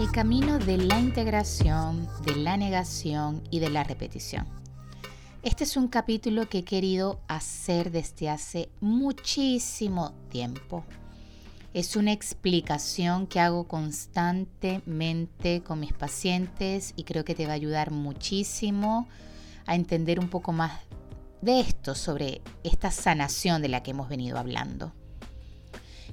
El camino de la integración, de la negación y de la repetición. Este es un capítulo que he querido hacer desde hace muchísimo tiempo. Es una explicación que hago constantemente con mis pacientes y creo que te va a ayudar muchísimo a entender un poco más de esto, sobre esta sanación de la que hemos venido hablando.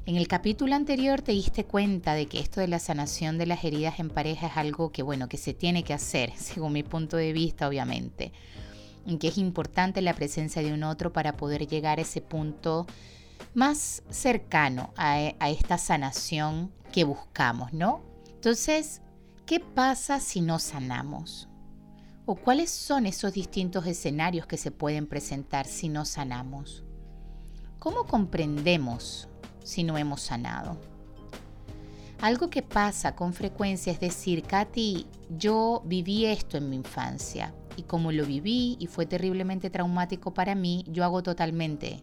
En el capítulo anterior te diste cuenta de que esto de la sanación de las heridas en pareja es algo que, bueno, que se tiene que hacer, según mi punto de vista, obviamente. En que es importante la presencia de un otro para poder llegar a ese punto más cercano a, a esta sanación que buscamos, ¿no? Entonces, ¿qué pasa si no sanamos? ¿O cuáles son esos distintos escenarios que se pueden presentar si no sanamos? ¿Cómo comprendemos si no hemos sanado. Algo que pasa con frecuencia es decir, Katy, yo viví esto en mi infancia y como lo viví y fue terriblemente traumático para mí, yo hago totalmente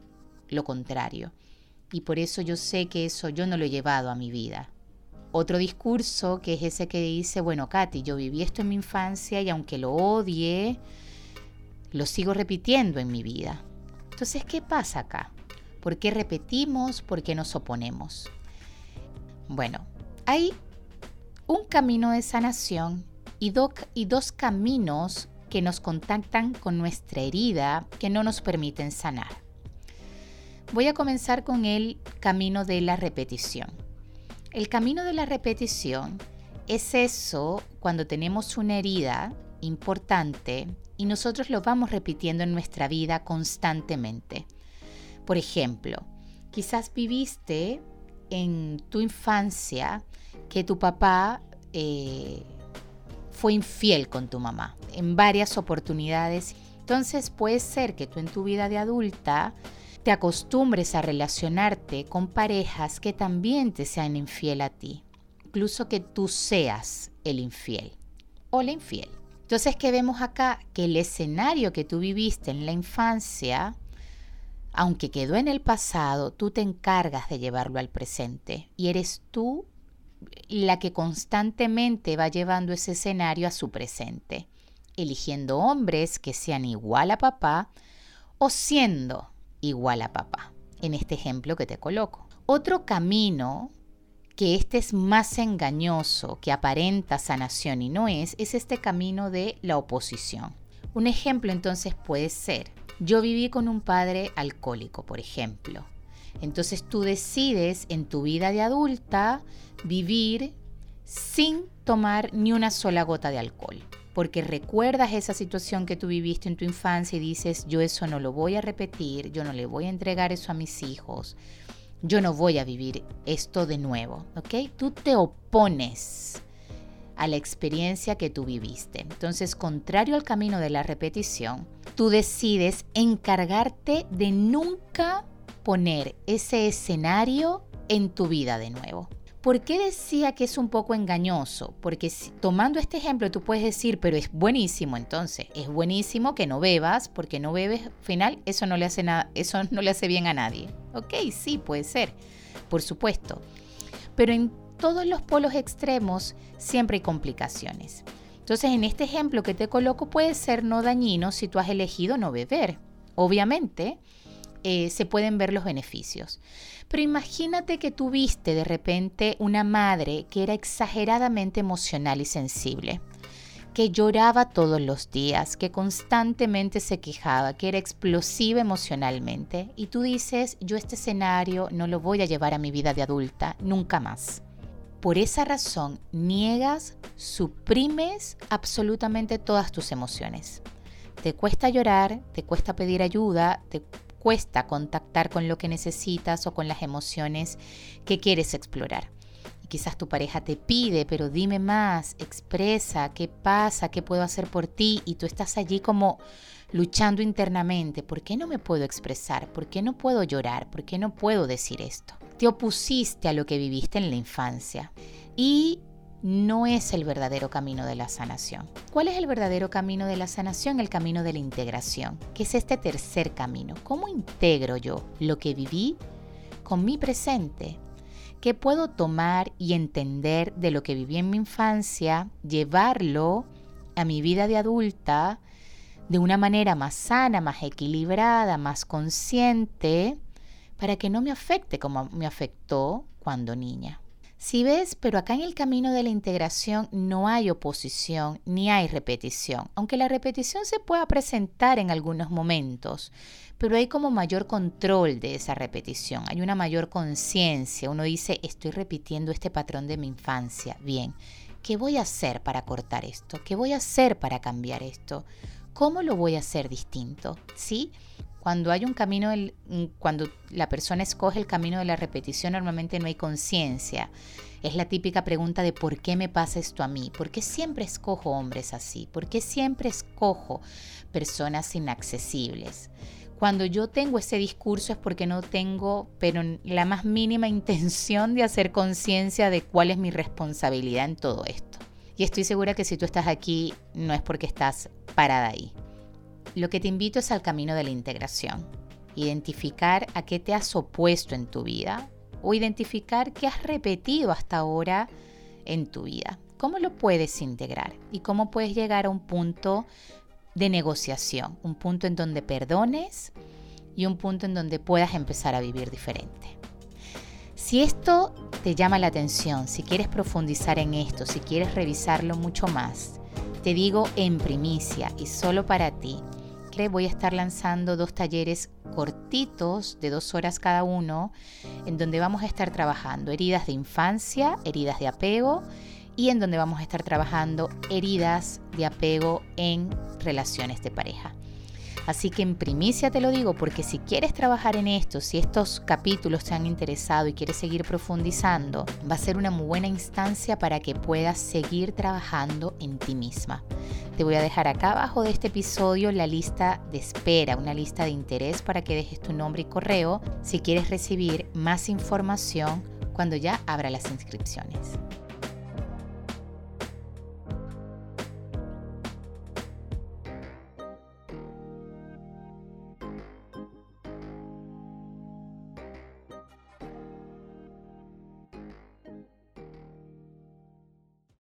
lo contrario. Y por eso yo sé que eso yo no lo he llevado a mi vida. Otro discurso que es ese que dice, bueno, Katy, yo viví esto en mi infancia y aunque lo odie, lo sigo repitiendo en mi vida. Entonces, ¿qué pasa acá? ¿Por qué repetimos? ¿Por qué nos oponemos? Bueno, hay un camino de sanación y, y dos caminos que nos contactan con nuestra herida que no nos permiten sanar. Voy a comenzar con el camino de la repetición. El camino de la repetición es eso cuando tenemos una herida importante y nosotros lo vamos repitiendo en nuestra vida constantemente. Por ejemplo, quizás viviste en tu infancia que tu papá eh, fue infiel con tu mamá en varias oportunidades. Entonces puede ser que tú en tu vida de adulta te acostumbres a relacionarte con parejas que también te sean infiel a ti, incluso que tú seas el infiel o la infiel. Entonces, ¿qué vemos acá? Que el escenario que tú viviste en la infancia aunque quedó en el pasado, tú te encargas de llevarlo al presente y eres tú la que constantemente va llevando ese escenario a su presente, eligiendo hombres que sean igual a papá o siendo igual a papá, en este ejemplo que te coloco. Otro camino que este es más engañoso, que aparenta sanación y no es, es este camino de la oposición. Un ejemplo entonces puede ser, yo viví con un padre alcohólico, por ejemplo. Entonces tú decides en tu vida de adulta vivir sin tomar ni una sola gota de alcohol. Porque recuerdas esa situación que tú viviste en tu infancia y dices, yo eso no lo voy a repetir, yo no le voy a entregar eso a mis hijos, yo no voy a vivir esto de nuevo, ¿ok? Tú te opones a la experiencia que tú viviste. Entonces, contrario al camino de la repetición, tú decides encargarte de nunca poner ese escenario en tu vida de nuevo. ¿Por qué decía que es un poco engañoso? Porque tomando este ejemplo tú puedes decir, pero es buenísimo entonces, es buenísimo que no bebas, porque no bebes, al final eso no le hace nada, eso no le hace bien a nadie. Ok, sí, puede ser, por supuesto. Pero en todos los polos extremos siempre hay complicaciones. Entonces, en este ejemplo que te coloco puede ser no dañino si tú has elegido no beber. Obviamente, eh, se pueden ver los beneficios. Pero imagínate que tuviste de repente una madre que era exageradamente emocional y sensible, que lloraba todos los días, que constantemente se quejaba, que era explosiva emocionalmente, y tú dices, yo este escenario no lo voy a llevar a mi vida de adulta, nunca más. Por esa razón, niegas, suprimes absolutamente todas tus emociones. Te cuesta llorar, te cuesta pedir ayuda, te cuesta contactar con lo que necesitas o con las emociones que quieres explorar. Y quizás tu pareja te pide, pero dime más, expresa, qué pasa, qué puedo hacer por ti, y tú estás allí como luchando internamente. ¿Por qué no me puedo expresar? ¿Por qué no puedo llorar? ¿Por qué no puedo decir esto? Te opusiste a lo que viviste en la infancia y no es el verdadero camino de la sanación. ¿Cuál es el verdadero camino de la sanación? El camino de la integración, que es este tercer camino. ¿Cómo integro yo lo que viví con mi presente? ¿Qué puedo tomar y entender de lo que viví en mi infancia, llevarlo a mi vida de adulta de una manera más sana, más equilibrada, más consciente, para que no me afecte como me afectó cuando niña? Si ves, pero acá en el camino de la integración no hay oposición ni hay repetición, aunque la repetición se pueda presentar en algunos momentos, pero hay como mayor control de esa repetición, hay una mayor conciencia, uno dice, estoy repitiendo este patrón de mi infancia, bien, ¿qué voy a hacer para cortar esto? ¿Qué voy a hacer para cambiar esto? ¿Cómo lo voy a hacer distinto? ¿Sí? Cuando hay un camino, cuando la persona escoge el camino de la repetición, normalmente no hay conciencia. Es la típica pregunta de por qué me pasa esto a mí, por qué siempre escojo hombres así, por qué siempre escojo personas inaccesibles. Cuando yo tengo ese discurso es porque no tengo, pero la más mínima intención de hacer conciencia de cuál es mi responsabilidad en todo esto. Y estoy segura que si tú estás aquí, no es porque estás parada ahí. Lo que te invito es al camino de la integración. Identificar a qué te has opuesto en tu vida o identificar qué has repetido hasta ahora en tu vida. ¿Cómo lo puedes integrar? ¿Y cómo puedes llegar a un punto de negociación? Un punto en donde perdones y un punto en donde puedas empezar a vivir diferente. Si esto te llama la atención, si quieres profundizar en esto, si quieres revisarlo mucho más, te digo en primicia y solo para ti, voy a estar lanzando dos talleres cortitos de dos horas cada uno, en donde vamos a estar trabajando heridas de infancia, heridas de apego y en donde vamos a estar trabajando heridas de apego en relaciones de pareja. Así que en primicia te lo digo porque si quieres trabajar en esto, si estos capítulos te han interesado y quieres seguir profundizando, va a ser una muy buena instancia para que puedas seguir trabajando en ti misma. Te voy a dejar acá abajo de este episodio la lista de espera, una lista de interés para que dejes tu nombre y correo si quieres recibir más información cuando ya abra las inscripciones.